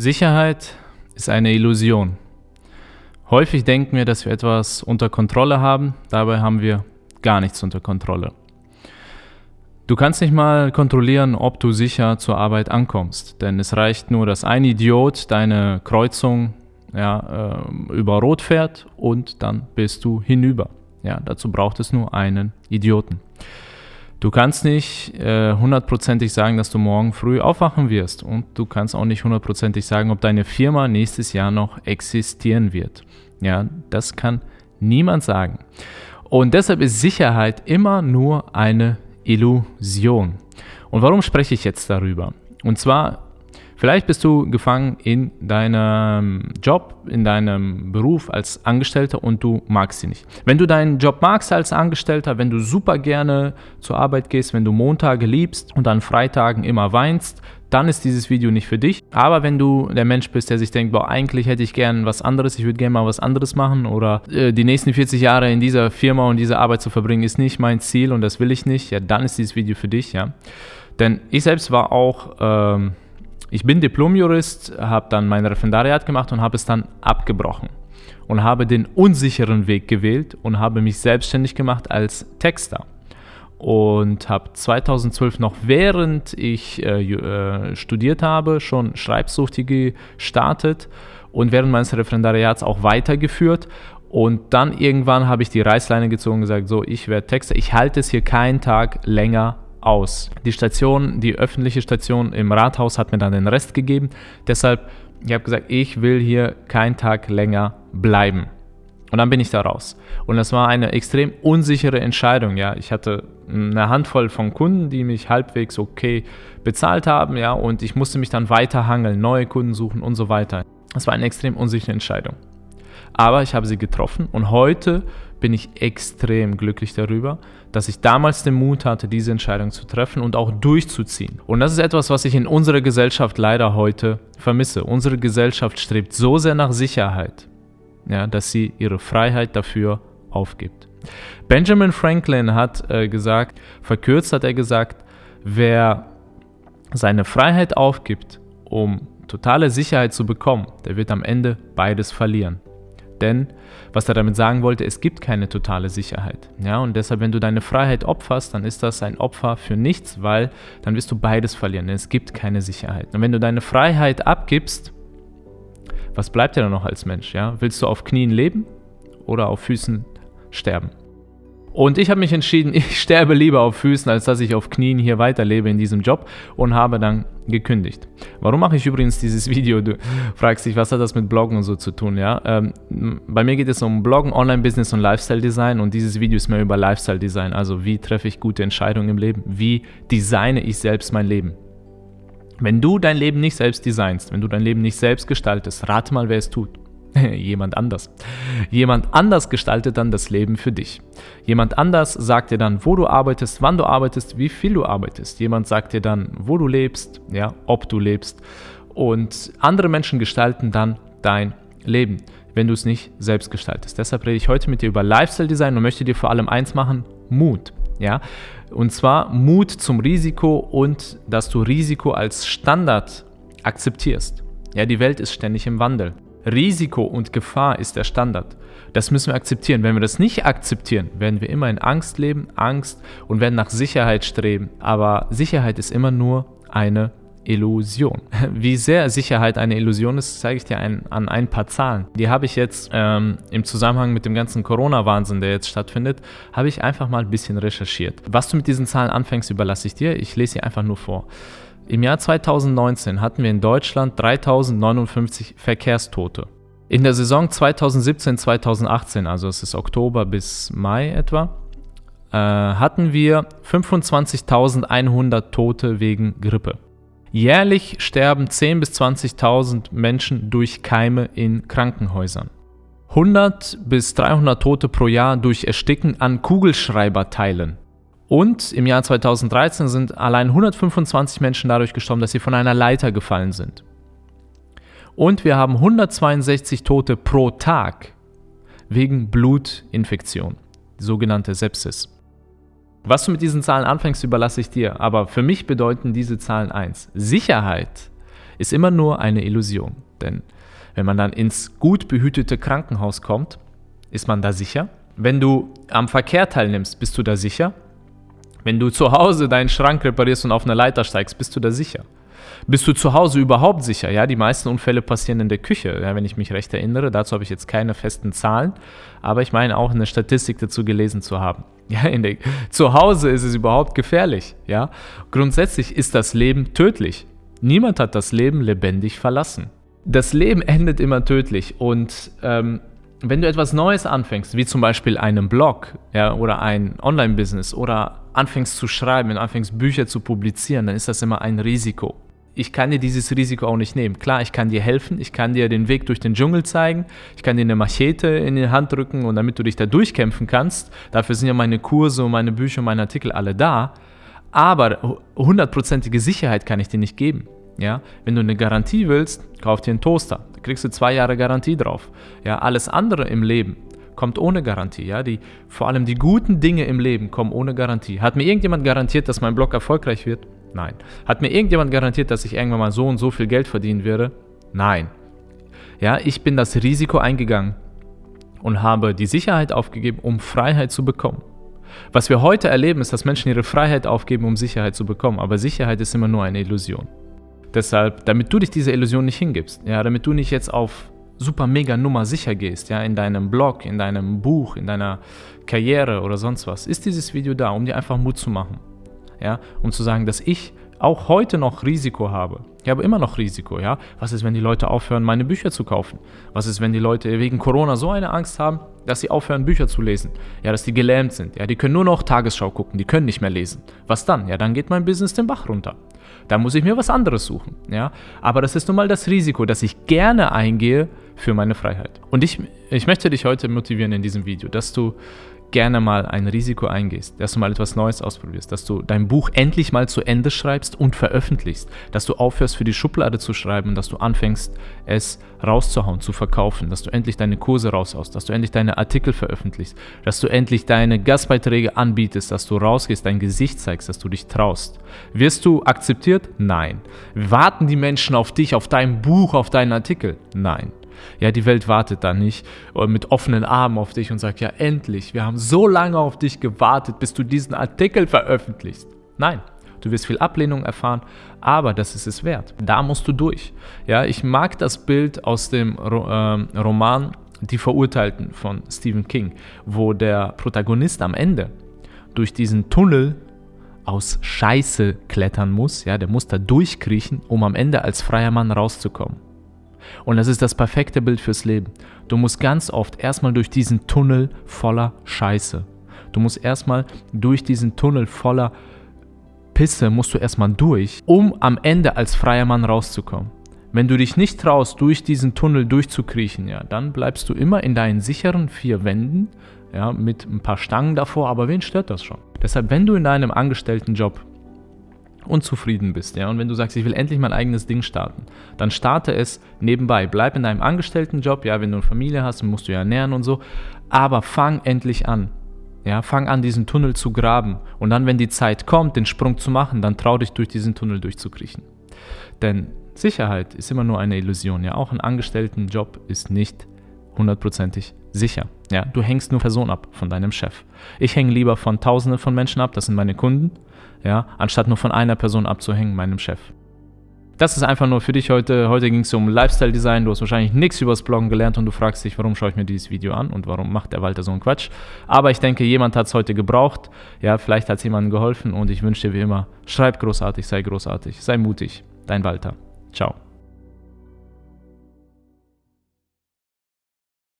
Sicherheit ist eine Illusion. Häufig denken wir, dass wir etwas unter Kontrolle haben, dabei haben wir gar nichts unter Kontrolle. Du kannst nicht mal kontrollieren, ob du sicher zur Arbeit ankommst, denn es reicht nur, dass ein Idiot deine Kreuzung ja, äh, über Rot fährt und dann bist du hinüber. Ja, dazu braucht es nur einen Idioten. Du kannst nicht äh, hundertprozentig sagen, dass du morgen früh aufwachen wirst. Und du kannst auch nicht hundertprozentig sagen, ob deine Firma nächstes Jahr noch existieren wird. Ja, das kann niemand sagen. Und deshalb ist Sicherheit immer nur eine Illusion. Und warum spreche ich jetzt darüber? Und zwar Vielleicht bist du gefangen in deinem Job, in deinem Beruf als Angestellter und du magst sie nicht. Wenn du deinen Job magst als Angestellter, wenn du super gerne zur Arbeit gehst, wenn du Montage liebst und an Freitagen immer weinst, dann ist dieses Video nicht für dich. Aber wenn du der Mensch bist, der sich denkt, boah, eigentlich hätte ich gern was anderes, ich würde gerne mal was anderes machen oder äh, die nächsten 40 Jahre in dieser Firma und dieser Arbeit zu verbringen, ist nicht mein Ziel und das will ich nicht, ja, dann ist dieses Video für dich, ja. Denn ich selbst war auch ähm, ich bin Diplomjurist, habe dann mein Referendariat gemacht und habe es dann abgebrochen und habe den unsicheren Weg gewählt und habe mich selbstständig gemacht als Texter und habe 2012 noch während ich äh, äh, studiert habe schon Schreibsucht gestartet und während meines Referendariats auch weitergeführt und dann irgendwann habe ich die Reißleine gezogen und gesagt, so, ich werde Texter, ich halte es hier keinen Tag länger aus. Die Station, die öffentliche Station im Rathaus hat mir dann den Rest gegeben. Deshalb, ich habe gesagt, ich will hier keinen Tag länger bleiben. Und dann bin ich da raus. Und das war eine extrem unsichere Entscheidung. Ja, ich hatte eine Handvoll von Kunden, die mich halbwegs okay bezahlt haben. Ja, und ich musste mich dann weiter hangeln, neue Kunden suchen und so weiter. Das war eine extrem unsichere Entscheidung. Aber ich habe sie getroffen und heute bin ich extrem glücklich darüber, dass ich damals den Mut hatte, diese Entscheidung zu treffen und auch durchzuziehen. Und das ist etwas, was ich in unserer Gesellschaft leider heute vermisse. Unsere Gesellschaft strebt so sehr nach Sicherheit, ja, dass sie ihre Freiheit dafür aufgibt. Benjamin Franklin hat äh, gesagt, verkürzt hat er gesagt, wer seine Freiheit aufgibt, um totale Sicherheit zu bekommen, der wird am Ende beides verlieren. Denn was er damit sagen wollte, es gibt keine totale Sicherheit. Ja, und deshalb, wenn du deine Freiheit opferst, dann ist das ein Opfer für nichts, weil dann wirst du beides verlieren, denn es gibt keine Sicherheit. Und wenn du deine Freiheit abgibst, was bleibt dir dann noch als Mensch? Ja? Willst du auf Knien leben oder auf Füßen sterben? Und ich habe mich entschieden, ich sterbe lieber auf Füßen, als dass ich auf Knien hier weiterlebe in diesem Job und habe dann gekündigt. Warum mache ich übrigens dieses Video? Du fragst dich, was hat das mit Bloggen und so zu tun? Ja? Ähm, bei mir geht es um Bloggen, Online-Business und Lifestyle-Design und dieses Video ist mehr über Lifestyle-Design. Also wie treffe ich gute Entscheidungen im Leben? Wie designe ich selbst mein Leben? Wenn du dein Leben nicht selbst designst, wenn du dein Leben nicht selbst gestaltest, rate mal, wer es tut. Jemand anders. Jemand anders gestaltet dann das Leben für dich. Jemand anders sagt dir dann, wo du arbeitest, wann du arbeitest, wie viel du arbeitest. Jemand sagt dir dann, wo du lebst, ja, ob du lebst. Und andere Menschen gestalten dann dein Leben, wenn du es nicht selbst gestaltest. Deshalb rede ich heute mit dir über Lifestyle Design und möchte dir vor allem eins machen: Mut. Ja, und zwar Mut zum Risiko und dass du Risiko als Standard akzeptierst. Ja, die Welt ist ständig im Wandel. Risiko und Gefahr ist der Standard. Das müssen wir akzeptieren. Wenn wir das nicht akzeptieren, werden wir immer in Angst leben, Angst und werden nach Sicherheit streben. Aber Sicherheit ist immer nur eine Illusion. Wie sehr Sicherheit eine Illusion ist, zeige ich dir ein, an ein paar Zahlen. Die habe ich jetzt ähm, im Zusammenhang mit dem ganzen Corona-Wahnsinn, der jetzt stattfindet, habe ich einfach mal ein bisschen recherchiert. Was du mit diesen Zahlen anfängst, überlasse ich dir. Ich lese sie einfach nur vor. Im Jahr 2019 hatten wir in Deutschland 3059 Verkehrstote. In der Saison 2017-2018, also es ist Oktober bis Mai etwa, äh, hatten wir 25.100 Tote wegen Grippe. Jährlich sterben 10.000 bis 20.000 Menschen durch Keime in Krankenhäusern. 100 bis 300 Tote pro Jahr durch Ersticken an Kugelschreiberteilen. Und im Jahr 2013 sind allein 125 Menschen dadurch gestorben, dass sie von einer Leiter gefallen sind. Und wir haben 162 Tote pro Tag wegen Blutinfektion, die sogenannte Sepsis. Was du mit diesen Zahlen anfängst, überlasse ich dir. Aber für mich bedeuten diese Zahlen eins. Sicherheit ist immer nur eine Illusion. Denn wenn man dann ins gut behütete Krankenhaus kommt, ist man da sicher. Wenn du am Verkehr teilnimmst, bist du da sicher. Wenn du zu Hause deinen Schrank reparierst und auf eine Leiter steigst, bist du da sicher. Bist du zu Hause überhaupt sicher? Ja, die meisten Unfälle passieren in der Küche, ja, wenn ich mich recht erinnere. Dazu habe ich jetzt keine festen Zahlen, aber ich meine auch eine Statistik dazu gelesen zu haben. Ja, der, zu Hause ist es überhaupt gefährlich. Ja, grundsätzlich ist das Leben tödlich. Niemand hat das Leben lebendig verlassen. Das Leben endet immer tödlich und ähm, wenn du etwas Neues anfängst, wie zum Beispiel einen Blog ja, oder ein Online-Business oder anfängst zu schreiben, wenn du anfängst Bücher zu publizieren, dann ist das immer ein Risiko. Ich kann dir dieses Risiko auch nicht nehmen. Klar, ich kann dir helfen, ich kann dir den Weg durch den Dschungel zeigen, ich kann dir eine Machete in die Hand drücken und damit du dich da durchkämpfen kannst, dafür sind ja meine Kurse und meine Bücher und meine Artikel alle da. Aber hundertprozentige Sicherheit kann ich dir nicht geben. Ja, wenn du eine Garantie willst, kauf dir einen Toaster. Da kriegst du zwei Jahre Garantie drauf. Ja, alles andere im Leben kommt ohne Garantie. Ja, die, vor allem die guten Dinge im Leben kommen ohne Garantie. Hat mir irgendjemand garantiert, dass mein Blog erfolgreich wird? Nein. Hat mir irgendjemand garantiert, dass ich irgendwann mal so und so viel Geld verdienen werde? Nein. Ja, ich bin das Risiko eingegangen und habe die Sicherheit aufgegeben, um Freiheit zu bekommen. Was wir heute erleben, ist, dass Menschen ihre Freiheit aufgeben, um Sicherheit zu bekommen. Aber Sicherheit ist immer nur eine Illusion. Deshalb, damit du dich dieser Illusion nicht hingibst, ja, damit du nicht jetzt auf super mega Nummer sicher gehst, ja, in deinem Blog, in deinem Buch, in deiner Karriere oder sonst was, ist dieses Video da, um dir einfach Mut zu machen. Ja, um zu sagen, dass ich auch heute noch Risiko habe. Ich habe immer noch Risiko, ja. Was ist, wenn die Leute aufhören, meine Bücher zu kaufen? Was ist, wenn die Leute wegen Corona so eine Angst haben, dass sie aufhören, Bücher zu lesen? Ja, dass die gelähmt sind. Ja, die können nur noch Tagesschau gucken, die können nicht mehr lesen. Was dann? Ja, dann geht mein Business den Bach runter. Da muss ich mir was anderes suchen. Ja? Aber das ist nun mal das Risiko, das ich gerne eingehe für meine Freiheit. Und ich, ich möchte dich heute motivieren in diesem Video, dass du gerne mal ein Risiko eingehst, dass du mal etwas Neues ausprobierst, dass du dein Buch endlich mal zu Ende schreibst und veröffentlichst, dass du aufhörst für die Schublade zu schreiben und dass du anfängst es rauszuhauen, zu verkaufen, dass du endlich deine Kurse raushaust, dass du endlich deine Artikel veröffentlichst, dass du endlich deine Gastbeiträge anbietest, dass du rausgehst, dein Gesicht zeigst, dass du dich traust. Wirst du akzeptiert? Nein. Warten die Menschen auf dich, auf dein Buch, auf deinen Artikel? Nein. Ja, die Welt wartet da nicht mit offenen Armen auf dich und sagt, ja, endlich, wir haben so lange auf dich gewartet, bis du diesen Artikel veröffentlichst. Nein, du wirst viel Ablehnung erfahren, aber das ist es wert. Da musst du durch. Ja, ich mag das Bild aus dem äh, Roman Die Verurteilten von Stephen King, wo der Protagonist am Ende durch diesen Tunnel aus Scheiße klettern muss, ja, der muss da durchkriechen, um am Ende als freier Mann rauszukommen. Und das ist das perfekte Bild fürs Leben. Du musst ganz oft erstmal durch diesen Tunnel voller Scheiße. Du musst erstmal durch diesen Tunnel voller Pisse, musst du erstmal durch, um am Ende als freier Mann rauszukommen. Wenn du dich nicht traust, durch diesen Tunnel durchzukriechen, ja, dann bleibst du immer in deinen sicheren vier Wänden, ja, mit ein paar Stangen davor, aber wen stört das schon? Deshalb, wenn du in deinem Angestelltenjob unzufrieden bist, ja, und wenn du sagst, ich will endlich mein eigenes Ding starten, dann starte es nebenbei. Bleib in deinem Angestelltenjob, ja, wenn du eine Familie hast, musst du ja ernähren und so, aber fang endlich an. Ja, fang an, diesen Tunnel zu graben. Und dann, wenn die Zeit kommt, den Sprung zu machen, dann trau dich durch diesen Tunnel durchzukriechen. Denn Sicherheit ist immer nur eine Illusion. Ja, auch ein Angestelltenjob ist nicht hundertprozentig sicher. Ja, du hängst nur Personen ab von deinem Chef. Ich hänge lieber von Tausenden von Menschen ab, das sind meine Kunden ja, anstatt nur von einer Person abzuhängen, meinem Chef. Das ist einfach nur für dich heute. Heute ging es um Lifestyle Design. Du hast wahrscheinlich nichts übers Bloggen gelernt und du fragst dich, warum schaue ich mir dieses Video an und warum macht der Walter so einen Quatsch. Aber ich denke, jemand hat es heute gebraucht. Ja, vielleicht hat es jemandem geholfen und ich wünsche dir wie immer, schreib großartig, sei großartig, sei mutig. Dein Walter. Ciao.